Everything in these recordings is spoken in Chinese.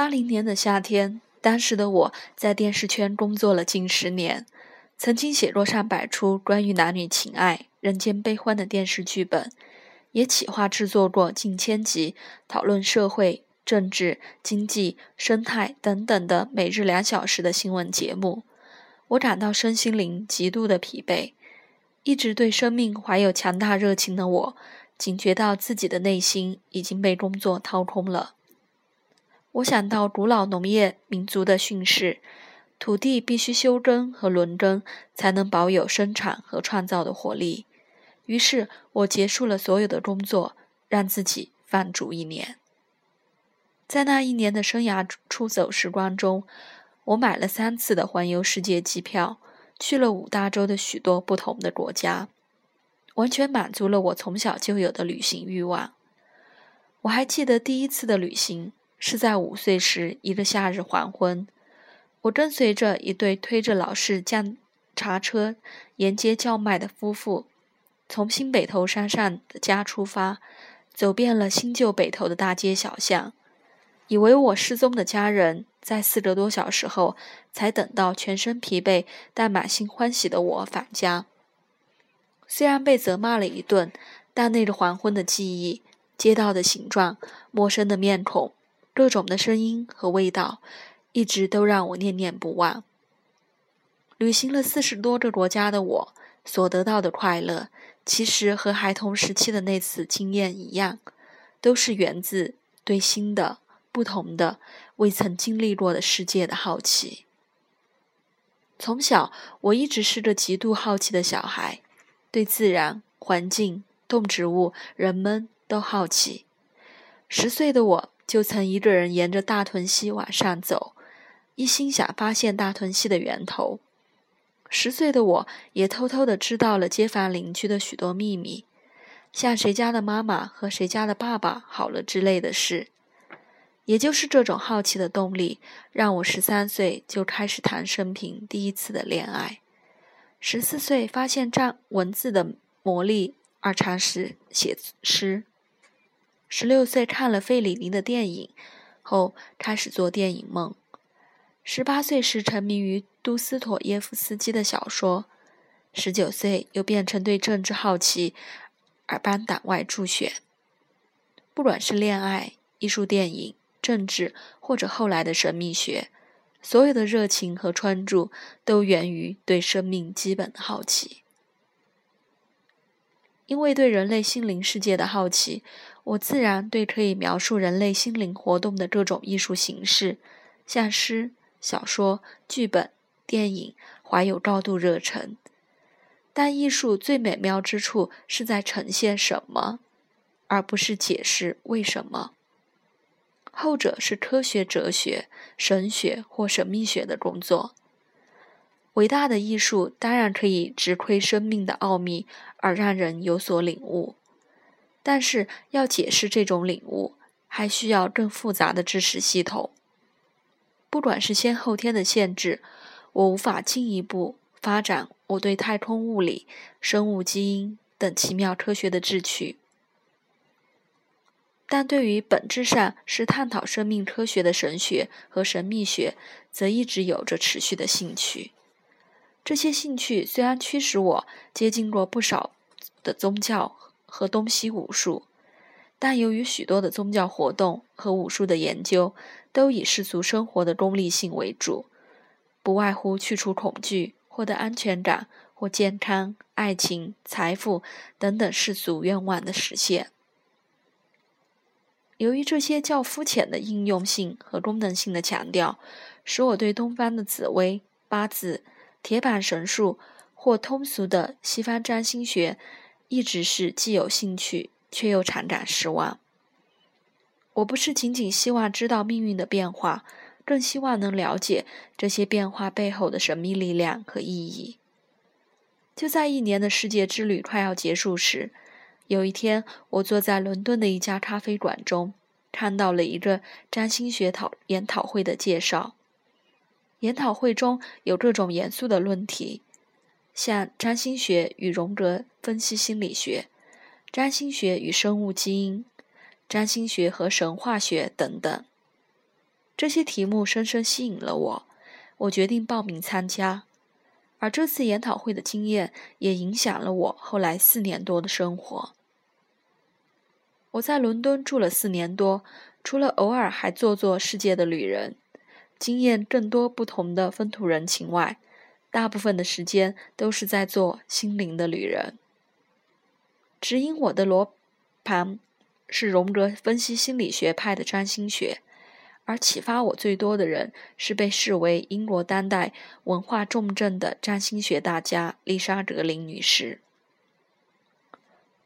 八零年的夏天，当时的我在电视圈工作了近十年，曾经写作上百出关于男女情爱、人间悲欢的电视剧本，也企划制作过近千集讨论社会、政治、经济、生态等等的每日两小时的新闻节目。我感到身心灵极度的疲惫，一直对生命怀有强大热情的我，警觉到自己的内心已经被工作掏空了。我想到古老农业民族的训示：土地必须休耕和轮耕，才能保有生产和创造的活力。于是我结束了所有的工作，让自己放逐一年。在那一年的生涯出走时光中，我买了三次的环游世界机票，去了五大洲的许多不同的国家，完全满足了我从小就有的旅行欲望。我还记得第一次的旅行。是在五岁时一个夏日黄昏，我跟随着一对推着老式酱茶车沿街叫卖的夫妇，从新北头山上的家出发，走遍了新旧北头的大街小巷，以为我失踪的家人在四个多小时后才等到全身疲惫但满心欢喜的我返家。虽然被责骂了一顿，但那个黄昏的记忆、街道的形状、陌生的面孔。各种的声音和味道，一直都让我念念不忘。旅行了四十多个国家的我，所得到的快乐，其实和孩童时期的那次经验一样，都是源自对新的、不同的、未曾经历过的世界的好奇。从小，我一直是个极度好奇的小孩，对自然、环境、动植物、人们都好奇。十岁的我。就曾一个人沿着大屯溪往上走，一心想发现大屯溪的源头。十岁的我也偷偷的知道了街坊邻居的许多秘密，像谁家的妈妈和谁家的爸爸好了之类的事。也就是这种好奇的动力，让我十三岁就开始谈生平第一次的恋爱，十四岁发现占文字的魔力而尝试写诗。十六岁看了费里尼的电影后，开始做电影梦。十八岁时沉迷于杜斯妥耶夫斯基的小说。十九岁又变成对政治好奇而班党外助选。不管是恋爱、艺术、电影、政治，或者后来的神秘学，所有的热情和专注都源于对生命基本的好奇。因为对人类心灵世界的好奇，我自然对可以描述人类心灵活动的各种艺术形式，像诗、小说、剧本、电影，怀有高度热忱。但艺术最美妙之处是在呈现什么，而不是解释为什么。后者是科学、哲学、神学或神秘学的工作。伟大的艺术当然可以直窥生命的奥秘，而让人有所领悟。但是要解释这种领悟，还需要更复杂的知识系统。不管是先后天的限制，我无法进一步发展我对太空物理、生物基因等奇妙科学的志趣。但对于本质上是探讨生命科学的神学和神秘学，则一直有着持续的兴趣。这些兴趣虽然驱使我接近过不少的宗教和东西武术，但由于许多的宗教活动和武术的研究都以世俗生活的功利性为主，不外乎去除恐惧、获得安全感或健康、爱情、财富等等世俗愿望的实现。由于这些较肤浅的应用性和功能性的强调，使我对东方的紫薇、八字。铁板神术或通俗的西方占星学，一直是既有兴趣却又常感失望。我不是仅仅希望知道命运的变化，更希望能了解这些变化背后的神秘力量和意义。就在一年的世界之旅快要结束时，有一天，我坐在伦敦的一家咖啡馆中，看到了一个占星学讨研讨会的介绍。研讨会中有各种严肃的论题，像占星学与荣格分析心理学、占星学与生物基因、占星学和神话学等等。这些题目深深吸引了我，我决定报名参加。而这次研讨会的经验也影响了我后来四年多的生活。我在伦敦住了四年多，除了偶尔还做做世界的旅人，经验更多不同的风土人情外，大部分的时间都是在做心灵的旅人。指引我的罗盘是荣格分析心理学派的占星学。而启发我最多的人是被视为英国当代文化重镇的占星学大家丽莎·格林女士。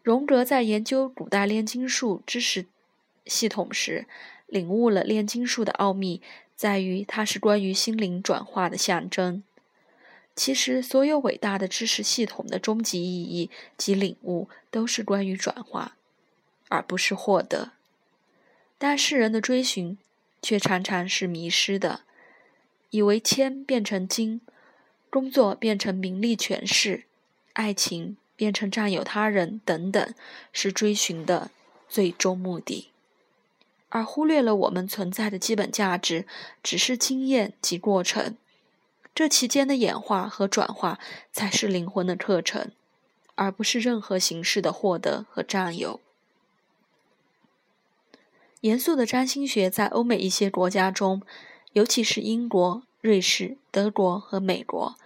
荣格在研究古代炼金术知识系统时，领悟了炼金术的奥秘在于它是关于心灵转化的象征。其实，所有伟大的知识系统的终极意义及领悟都是关于转化，而不是获得。但世人的追寻。却常常是迷失的，以为铅变成金，工作变成名利权势，爱情变成占有他人等等，是追寻的最终目的，而忽略了我们存在的基本价值只是经验及过程，这期间的演化和转化才是灵魂的课程，而不是任何形式的获得和占有。严肃的占星学在欧美一些国家中，尤其是英国、瑞士、德国和美国，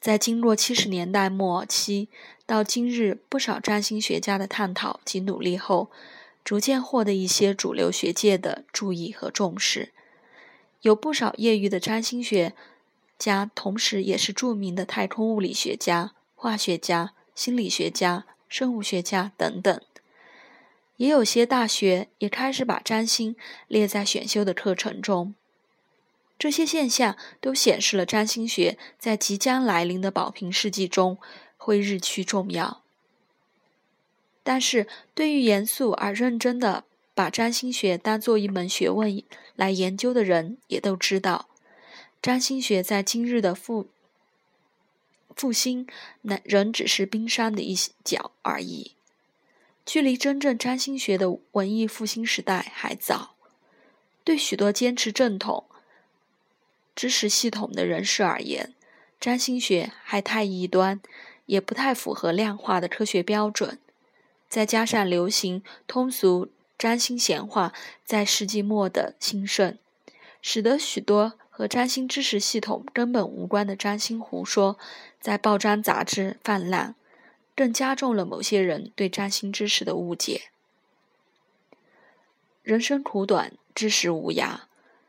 在经过七十年代末期到今日不少占星学家的探讨及努力后，逐渐获得一些主流学界的注意和重视。有不少业余的占星学家，同时也是著名的太空物理学家、化学家、心理学家、生物学家等等。也有些大学也开始把占星列在选修的课程中。这些现象都显示了占星学在即将来临的宝瓶世纪中会日趋重要。但是对于严肃而认真的把占星学当做一门学问来研究的人，也都知道，占星学在今日的复复兴，那仍只是冰山的一角而已。距离真正占星学的文艺复兴时代还早，对许多坚持正统知识系统的人士而言，占星学还太异端，也不太符合量化的科学标准。再加上流行通俗占星闲话在世纪末的兴盛，使得许多和占星知识系统根本无关的占星胡说在报章杂志泛滥。更加重了某些人对占星知识的误解。人生苦短，知识无涯。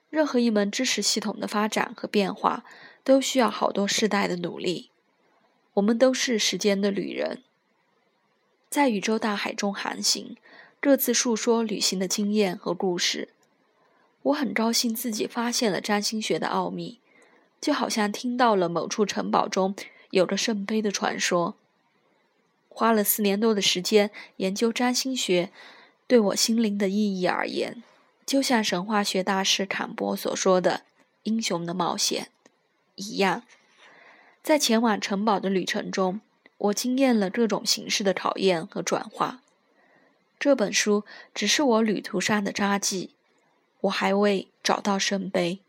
任何一门知识系统的发展和变化，都需要好多世代的努力。我们都是时间的旅人，在宇宙大海中航行，各自述说旅行的经验和故事。我很高兴自己发现了占星学的奥秘，就好像听到了某处城堡中有个圣杯的传说。花了四年多的时间研究占星学，对我心灵的意义而言，就像神话学大师坎波所说的“英雄的冒险”一样。在前往城堡的旅程中，我经验了各种形式的考验和转化。这本书只是我旅途上的札记，我还未找到圣杯，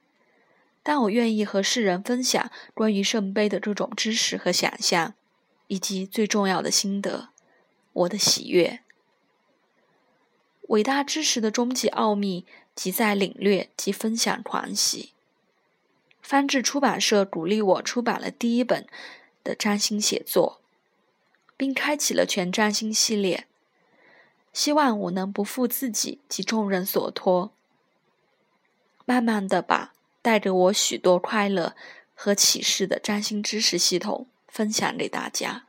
但我愿意和世人分享关于圣杯的各种知识和想象。以及最重要的心得，我的喜悦。伟大知识的终极奥秘，即在领略及分享狂喜。翻智出版社鼓励我出版了第一本的占星写作，并开启了全占星系列。希望我能不负自己及众人所托，慢慢的把带给我许多快乐和启示的占星知识系统。分享给大家。